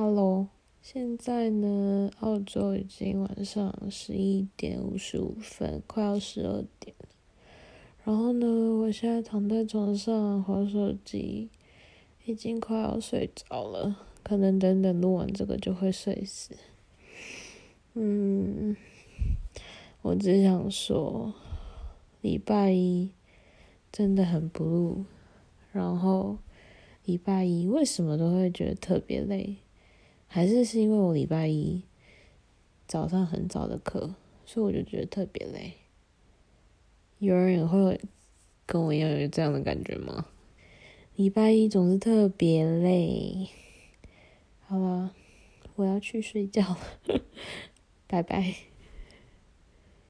Hello，现在呢，澳洲已经晚上十一点五十五分，快要十二点了。然后呢，我现在躺在床上划手机，已经快要睡着了，可能等等录完这个就会睡死。嗯，我只想说，礼拜一真的很 blue，然后礼拜一为什么都会觉得特别累？还是是因为我礼拜一早上很早的课，所以我就觉得特别累。有人也会跟我一样有这样的感觉吗？礼拜一总是特别累。好了，我要去睡觉了，拜拜。